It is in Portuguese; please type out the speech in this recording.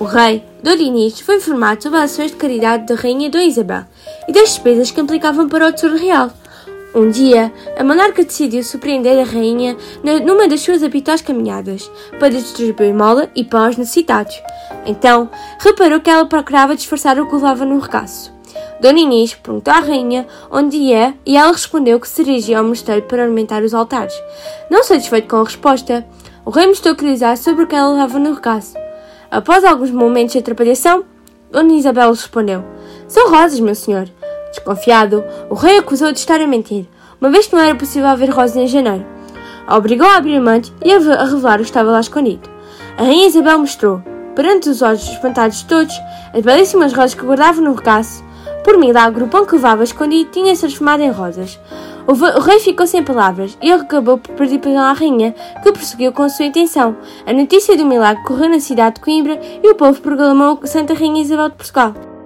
O rei, Dom foi informado sobre as ações de caridade da rainha Dona Isabel e das despesas que implicavam para o tesouro real. Um dia, a monarca decidiu surpreender a rainha numa das suas habituais caminhadas, para distribuir mola e pão aos necessitados. Então, reparou que ela procurava disfarçar o que levava no regaço. Dona Inês perguntou à rainha onde ia e ela respondeu que se dirigia ao mosteiro para alimentar os altares. Não satisfeito com a resposta, o rei mostrou curiosidade sobre o que ela levava no regaço. Após alguns momentos de atrapalhação, Dona Isabel respondeu: São rosas, meu senhor. Desconfiado, o rei acusou de estar a mentir, uma vez que não era possível haver rosas em janeiro. A obrigou a abrir a e a revelar o que estava lá escondido. A rainha Isabel mostrou, perante os olhos espantados de todos, as belíssimas rosas que guardava no regaço. Por milagre, o pão que levava escondido tinha-se transformado em rosas. O, o, rei ficou sem palavras e acabou por pedir perdão à rainha, que prosseguiu com a sua intenção. A notícia do milagre correu na cidade de Coimbra e o povo proclamou Santa Rainha Isabel de Portugal.